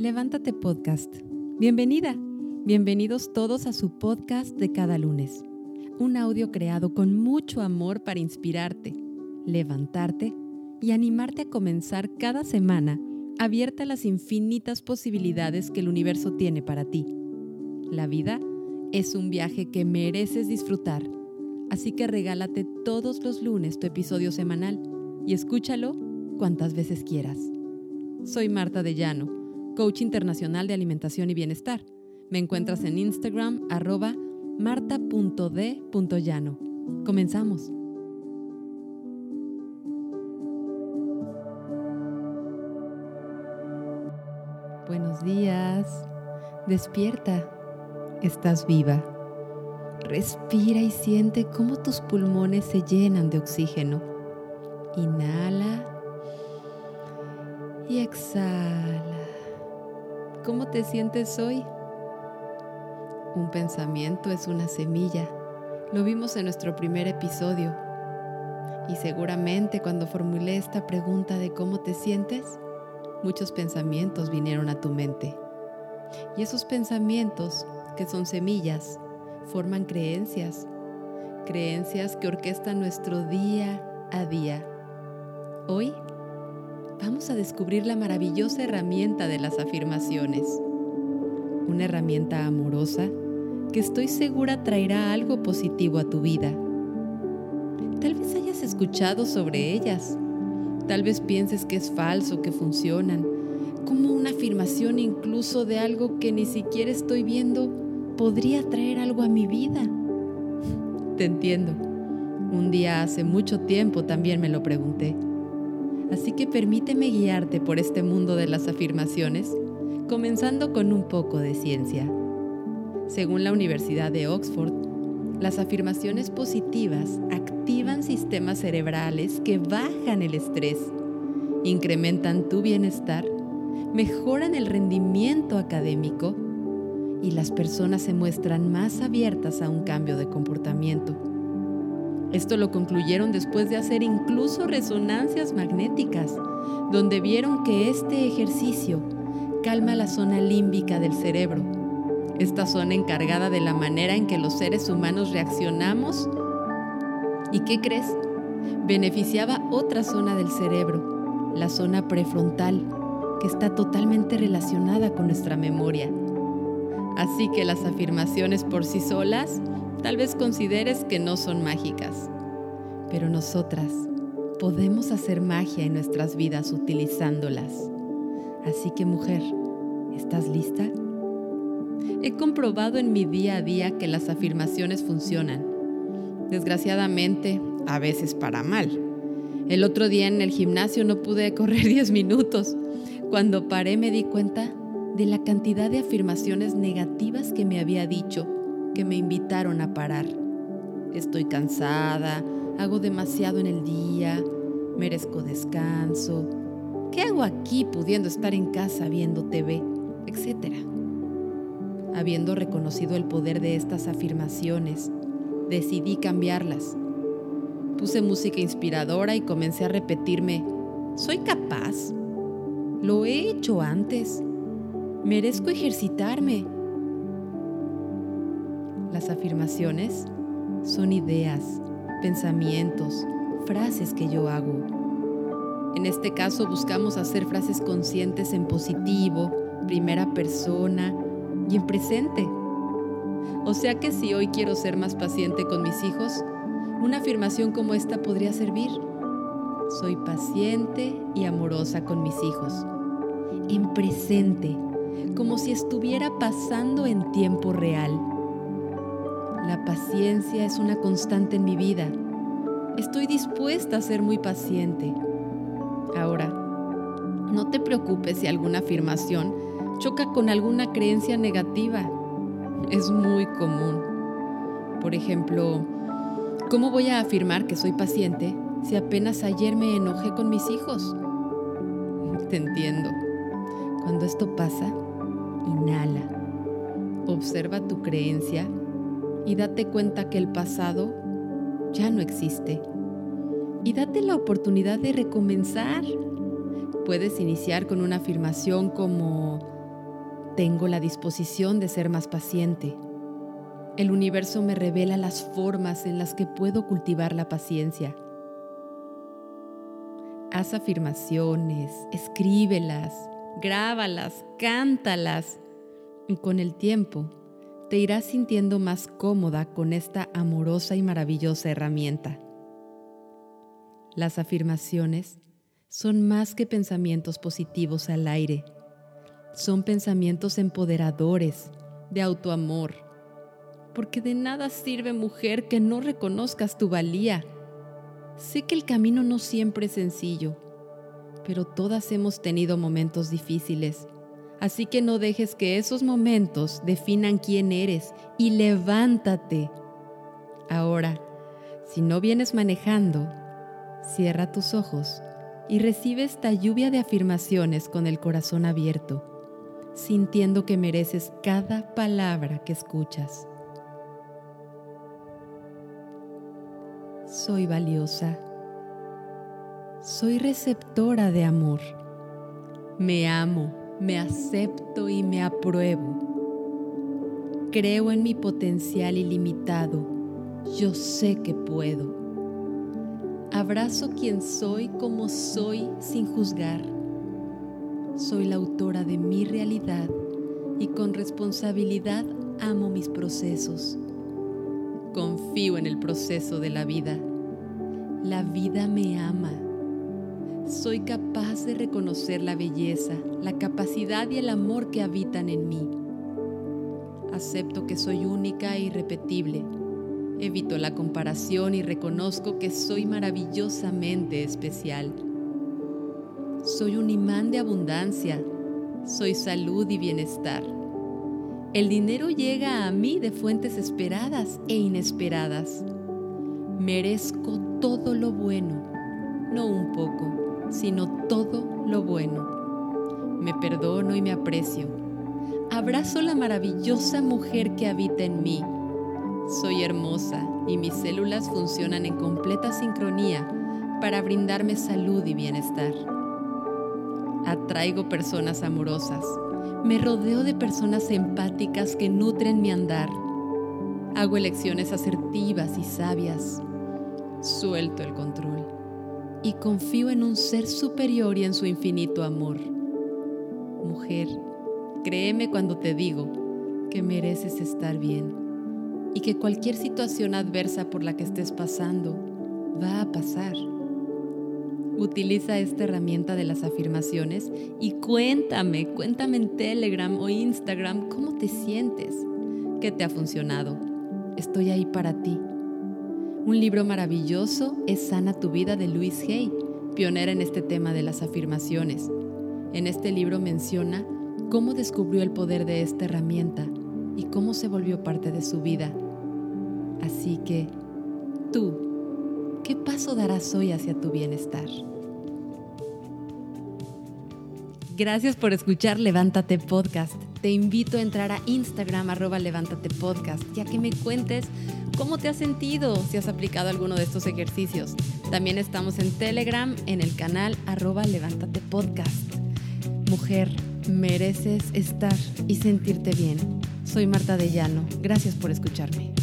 Levántate Podcast. Bienvenida. Bienvenidos todos a su podcast de cada lunes. Un audio creado con mucho amor para inspirarte, levantarte y animarte a comenzar cada semana abierta a las infinitas posibilidades que el universo tiene para ti. La vida es un viaje que mereces disfrutar, así que regálate todos los lunes tu episodio semanal y escúchalo cuantas veces quieras. Soy Marta de Llano coach internacional de alimentación y bienestar. Me encuentras en Instagram arroba. Comenzamos. Buenos días. Despierta. Estás viva. Respira y siente cómo tus pulmones se llenan de oxígeno. Inhala y exhala. ¿Cómo te sientes hoy? Un pensamiento es una semilla. Lo vimos en nuestro primer episodio. Y seguramente cuando formulé esta pregunta de cómo te sientes, muchos pensamientos vinieron a tu mente. Y esos pensamientos, que son semillas, forman creencias. Creencias que orquestan nuestro día a día. Hoy vamos a descubrir la maravillosa herramienta de las afirmaciones. Una herramienta amorosa que estoy segura traerá algo positivo a tu vida. Tal vez hayas escuchado sobre ellas. Tal vez pienses que es falso, que funcionan, como una afirmación incluso de algo que ni siquiera estoy viendo podría traer algo a mi vida. Te entiendo. Un día hace mucho tiempo también me lo pregunté. Permíteme guiarte por este mundo de las afirmaciones, comenzando con un poco de ciencia. Según la Universidad de Oxford, las afirmaciones positivas activan sistemas cerebrales que bajan el estrés, incrementan tu bienestar, mejoran el rendimiento académico y las personas se muestran más abiertas a un cambio de comportamiento. Esto lo concluyeron después de hacer incluso resonancias magnéticas, donde vieron que este ejercicio calma la zona límbica del cerebro, esta zona encargada de la manera en que los seres humanos reaccionamos. ¿Y qué crees? Beneficiaba otra zona del cerebro, la zona prefrontal, que está totalmente relacionada con nuestra memoria. Así que las afirmaciones por sí solas Tal vez consideres que no son mágicas, pero nosotras podemos hacer magia en nuestras vidas utilizándolas. Así que mujer, ¿estás lista? He comprobado en mi día a día que las afirmaciones funcionan. Desgraciadamente, a veces para mal. El otro día en el gimnasio no pude correr 10 minutos. Cuando paré me di cuenta de la cantidad de afirmaciones negativas que me había dicho que me invitaron a parar. Estoy cansada, hago demasiado en el día, merezco descanso. ¿Qué hago aquí pudiendo estar en casa viendo TV? Etcétera. Habiendo reconocido el poder de estas afirmaciones, decidí cambiarlas. Puse música inspiradora y comencé a repetirme, soy capaz. Lo he hecho antes. Merezco ejercitarme. Las afirmaciones son ideas, pensamientos, frases que yo hago. En este caso buscamos hacer frases conscientes en positivo, primera persona y en presente. O sea que si hoy quiero ser más paciente con mis hijos, una afirmación como esta podría servir. Soy paciente y amorosa con mis hijos. En presente, como si estuviera pasando en tiempo real la paciencia es una constante en mi vida. Estoy dispuesta a ser muy paciente. Ahora, no te preocupes si alguna afirmación choca con alguna creencia negativa. Es muy común. Por ejemplo, ¿cómo voy a afirmar que soy paciente si apenas ayer me enojé con mis hijos? Te entiendo. Cuando esto pasa, inhala. Observa tu creencia y date cuenta que el pasado ya no existe. Y date la oportunidad de recomenzar. Puedes iniciar con una afirmación como Tengo la disposición de ser más paciente. El universo me revela las formas en las que puedo cultivar la paciencia. Haz afirmaciones, escríbelas, grábalas, cántalas con el tiempo te irás sintiendo más cómoda con esta amorosa y maravillosa herramienta. Las afirmaciones son más que pensamientos positivos al aire, son pensamientos empoderadores, de autoamor, porque de nada sirve mujer que no reconozcas tu valía. Sé que el camino no siempre es sencillo, pero todas hemos tenido momentos difíciles Así que no dejes que esos momentos definan quién eres y levántate. Ahora, si no vienes manejando, cierra tus ojos y recibe esta lluvia de afirmaciones con el corazón abierto, sintiendo que mereces cada palabra que escuchas. Soy valiosa. Soy receptora de amor. Me amo me acepto y me apruebo. Creo en mi potencial ilimitado. Yo sé que puedo. Abrazo quien soy como soy sin juzgar. Soy la autora de mi realidad y con responsabilidad amo mis procesos. Confío en el proceso de la vida. La vida me ama soy de reconocer la belleza, la capacidad y el amor que habitan en mí. Acepto que soy única e irrepetible. Evito la comparación y reconozco que soy maravillosamente especial. Soy un imán de abundancia. Soy salud y bienestar. El dinero llega a mí de fuentes esperadas e inesperadas. Merezco todo lo bueno, no un poco sino todo lo bueno. Me perdono y me aprecio. Abrazo la maravillosa mujer que habita en mí. Soy hermosa y mis células funcionan en completa sincronía para brindarme salud y bienestar. Atraigo personas amorosas. Me rodeo de personas empáticas que nutren mi andar. Hago elecciones asertivas y sabias. Suelto el control y confío en un ser superior y en su infinito amor. Mujer, créeme cuando te digo que mereces estar bien y que cualquier situación adversa por la que estés pasando va a pasar. Utiliza esta herramienta de las afirmaciones y cuéntame, cuéntame en Telegram o Instagram cómo te sientes, qué te ha funcionado. Estoy ahí para ti. Un libro maravilloso es Sana tu vida de Louise Hay, pionera en este tema de las afirmaciones. En este libro menciona cómo descubrió el poder de esta herramienta y cómo se volvió parte de su vida. Así que, tú, ¿qué paso darás hoy hacia tu bienestar? Gracias por escuchar Levántate Podcast. Te invito a entrar a Instagram arroba Levántate Podcast, ya que me cuentes cómo te has sentido, si has aplicado alguno de estos ejercicios. También estamos en Telegram, en el canal arroba Levántate Podcast. Mujer, mereces estar y sentirte bien. Soy Marta de Llano. Gracias por escucharme.